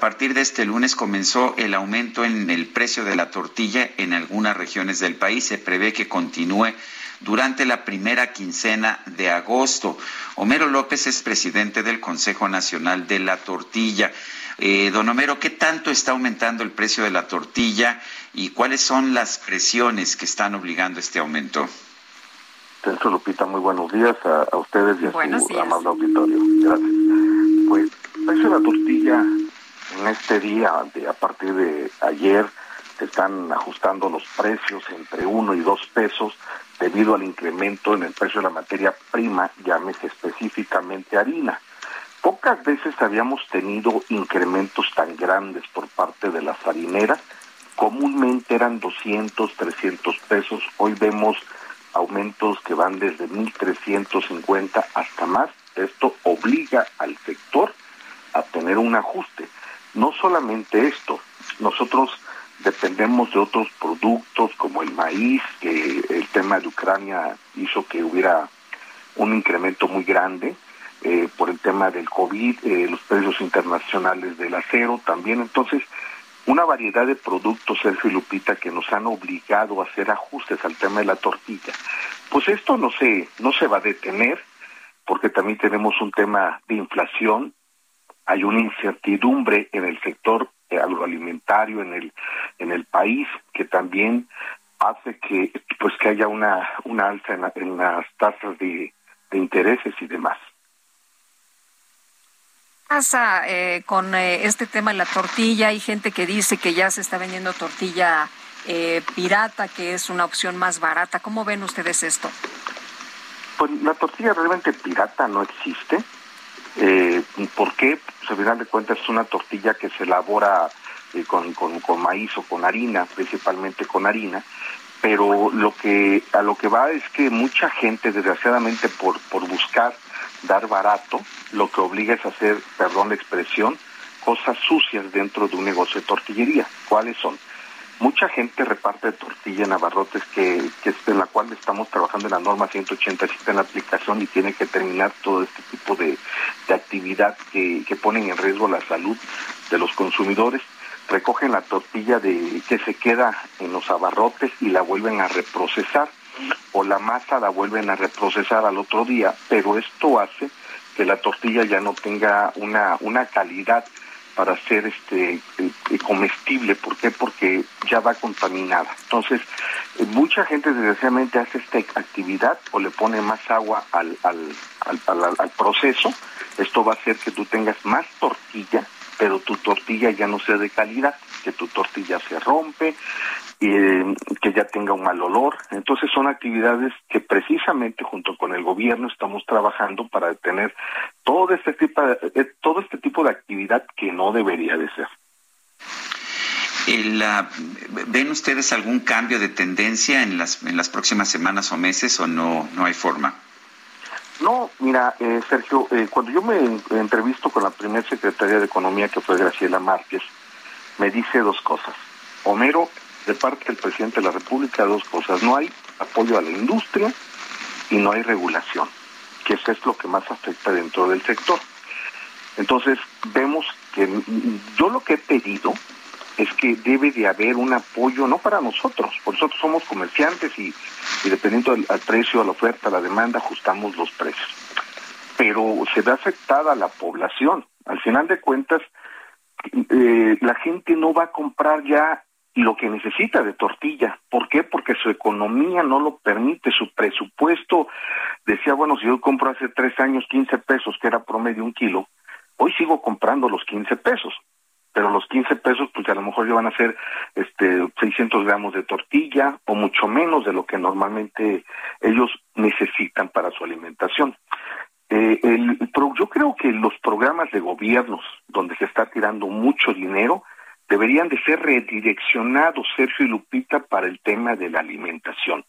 A partir de este lunes comenzó el aumento en el precio de la tortilla en algunas regiones del país. Se prevé que continúe durante la primera quincena de agosto. Homero López es presidente del Consejo Nacional de la Tortilla. Eh, don Homero, ¿qué tanto está aumentando el precio de la tortilla y cuáles son las presiones que están obligando este aumento? Centro Lupita, muy buenos días a, ustedes y a su amable auditorio. Gracias. Pues el precio de la tortilla en este día, a partir de ayer, se están ajustando los precios entre uno y dos pesos debido al incremento en el precio de la materia prima, llámese específicamente harina. Pocas veces habíamos tenido incrementos tan grandes por parte de las harineras. Comúnmente eran 200, 300 pesos. Hoy vemos aumentos que van desde 1.350 hasta más. Esto obliga al sector a tener un ajuste. No solamente esto, nosotros dependemos de otros productos como el maíz, que el tema de Ucrania hizo que hubiera un incremento muy grande eh, por el tema del COVID, eh, los precios internacionales del acero también. Entonces, una variedad de productos, Sergio y Lupita, que nos han obligado a hacer ajustes al tema de la tortilla. Pues esto no se, no se va a detener, porque también tenemos un tema de inflación, hay una incertidumbre en el sector agroalimentario en el en el país que también hace que pues que haya una una alza en, las tasas de, intereses y demás pasa eh, con eh, este tema de la tortilla? Hay gente que dice que ya se está vendiendo tortilla eh, pirata, que es una opción más barata. ¿Cómo ven ustedes esto? Pues la tortilla realmente pirata no existe. Eh, ¿Por qué? Pues al final de cuentas es una tortilla que se elabora eh, con, con, maíz o con harina, principalmente con harina, pero lo que a lo que va es que mucha gente, desgraciadamente por, por buscar dar barato, lo que obliga es hacer, perdón la expresión, cosas sucias dentro de un negocio de tortillería. ¿Cuáles son? Mucha gente reparte tortilla en abarrotes que, es en la cual estamos trabajando en la norma 187 en la aplicación y tiene que terminar todo este tipo de, actividad que, que ponen en riesgo la salud de los consumidores. Recogen la tortilla de que se queda en los abarrotes y la vuelven a reprocesar o la masa la vuelven a reprocesar al otro día, pero esto hace que la tortilla ya no tenga una, una calidad para ser este eh, comestible. ¿Por qué? Porque ya va contaminada. Entonces, eh, mucha gente desgraciadamente hace esta actividad o le pone más agua al, al, al, al proceso. Esto va a hacer que tú tengas más tortilla, pero tu tortilla ya no sea de calidad, que tu tortilla se rompe, eh, que ya tenga un mal olor. Entonces son actividades que precisamente junto con el gobierno estamos trabajando para detener todo este tipo de, eh, todo este tipo de actividad que no debería de ser. ¿Ven ustedes algún cambio de tendencia en las, en las próximas semanas o meses o no, no hay forma? No, mira, eh, Sergio, eh, cuando yo me entrevisto con la primera secretaria de Economía, que fue Graciela Márquez, me dice dos cosas. Homero, de parte del presidente de la República dos cosas. No hay apoyo a la industria y no hay regulación, que eso es lo que más afecta dentro del sector. Entonces, vemos que yo lo que he pedido es que debe de haber un apoyo, no para nosotros, por nosotros somos comerciantes y, dependiendo del precio, a la oferta, a la demanda, ajustamos los precios. Pero se ve afectada la población. Al final de cuentas, eh, la gente no va a comprar ya lo que necesita de tortilla. ¿Por qué? Porque su economía no lo permite, su presupuesto decía, bueno, si yo compro hace tres años 15 pesos, que era promedio un kilo, hoy sigo comprando los 15 pesos, pero los 15 pesos pues a lo mejor ya van a ser este 600 gramos de tortilla o mucho menos de lo que normalmente ellos necesitan para su alimentación. Eh, el, yo creo que los programas de gobiernos donde se está tirando mucho dinero deberían de ser redireccionados, Sergio y Lupita, para el tema de la alimentación.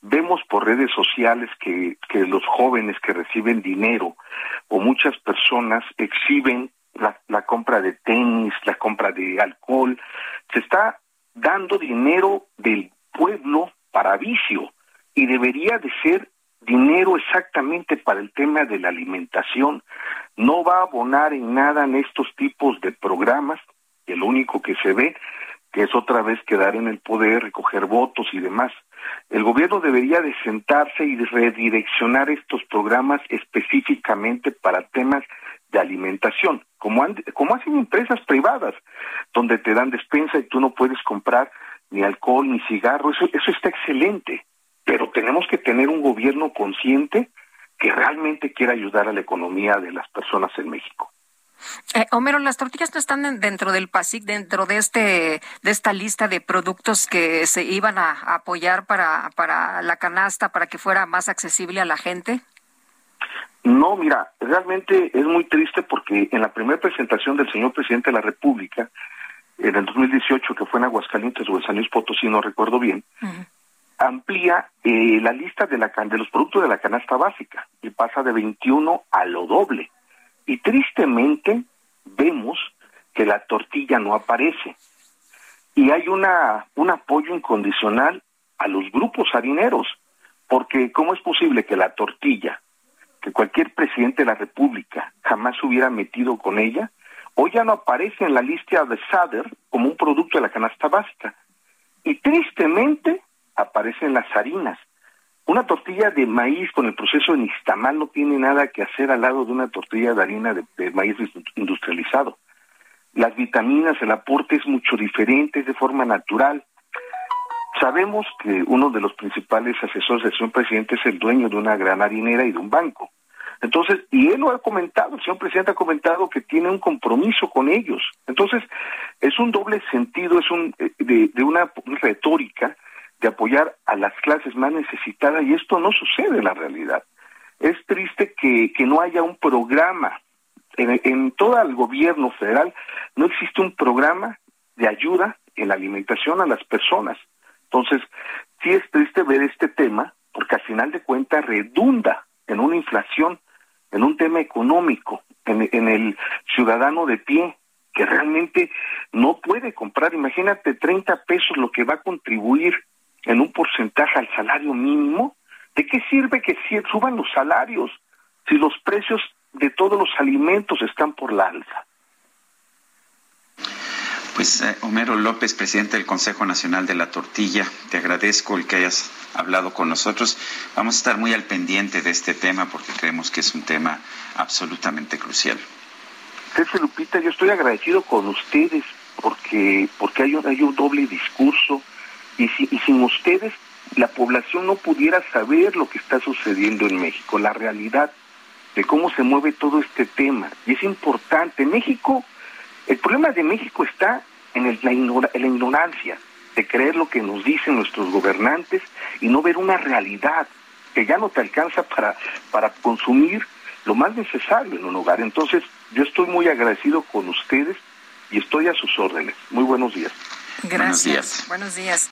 Vemos por redes sociales que, los jóvenes que reciben dinero o muchas personas exhiben la, la compra de tenis, la compra de alcohol. Se está dando dinero del pueblo para vicio y debería de ser dinero exactamente para el tema de la alimentación. No va a abonar en nada en estos tipos de programas, que lo único que se ve que es otra vez quedar en el poder, recoger votos y demás. El gobierno debería de sentarse y redireccionar estos programas específicamente para temas de alimentación, como, como hacen empresas privadas, donde te dan despensa y tú no puedes comprar ni alcohol ni cigarro, eso, eso está excelente, pero tenemos que tener un gobierno consciente que realmente quiera ayudar a la economía de las personas en México. Eh, Homero, las tortillas no están dentro del PASIC, dentro de este de esta lista de productos que se iban a, apoyar para, para la canasta, para que fuera más accesible a la gente. No, mira, realmente es muy triste porque en la primera presentación del señor presidente de la República, en el 2018, que fue en Aguascalientes o en San Luis Potosí, no recuerdo bien, amplía eh, la lista de, la, de los productos de la canasta básica y pasa de 21 a lo doble. Y tristemente vemos que la tortilla no aparece. Y hay una, un apoyo incondicional a los grupos harineros, porque ¿cómo es posible que la tortilla, que cualquier presidente de la República jamás hubiera metido con ella, hoy ya no aparece en la lista de SADER como un producto de la canasta básica. Y tristemente aparecen las harinas. Una tortilla de maíz con el proceso de nistamal no tiene nada que hacer al lado de una tortilla de harina de, maíz industrializado. Las vitaminas, el aporte es mucho diferente, es de forma natural. Sabemos que uno de los principales asesores del señor presidente es el dueño de una gran harinera y de un banco. Entonces, y él lo ha comentado, el señor presidente ha comentado que tiene un compromiso con ellos. Entonces, es un doble sentido, es un eh, de, una retórica de apoyar a las clases más necesitadas y esto no sucede en la realidad. Es triste que, que no haya un programa. En, en todo el gobierno federal no existe un programa de ayuda en la alimentación a las personas. Entonces, sí es triste ver este tema porque al final de cuentas redunda en una inflación en un tema económico, en, el ciudadano de pie, que realmente no puede comprar, imagínate 30 pesos lo que va a contribuir en un porcentaje al salario mínimo, ¿de qué sirve que suban los salarios si los precios de todos los alimentos están por la alza? Pues eh, Homero López, presidente del Consejo Nacional de la Tortilla, te agradezco el que hayas hablado con nosotros. Vamos a estar muy al pendiente de este tema porque creemos que es un tema absolutamente crucial. Sergio Lupita, yo estoy agradecido con ustedes porque porque hay un, hay un doble discurso y, y sin ustedes la población no pudiera saber lo que está sucediendo en México, la realidad de cómo se mueve todo este tema. Y es importante. México el problema de México está en, la, ignorancia de creer lo que nos dicen nuestros gobernantes y no ver una realidad que ya no te alcanza para, para consumir lo más necesario en un hogar. Entonces, yo estoy muy agradecido con ustedes y estoy a sus órdenes. Muy buenos días. Gracias. Buenos días.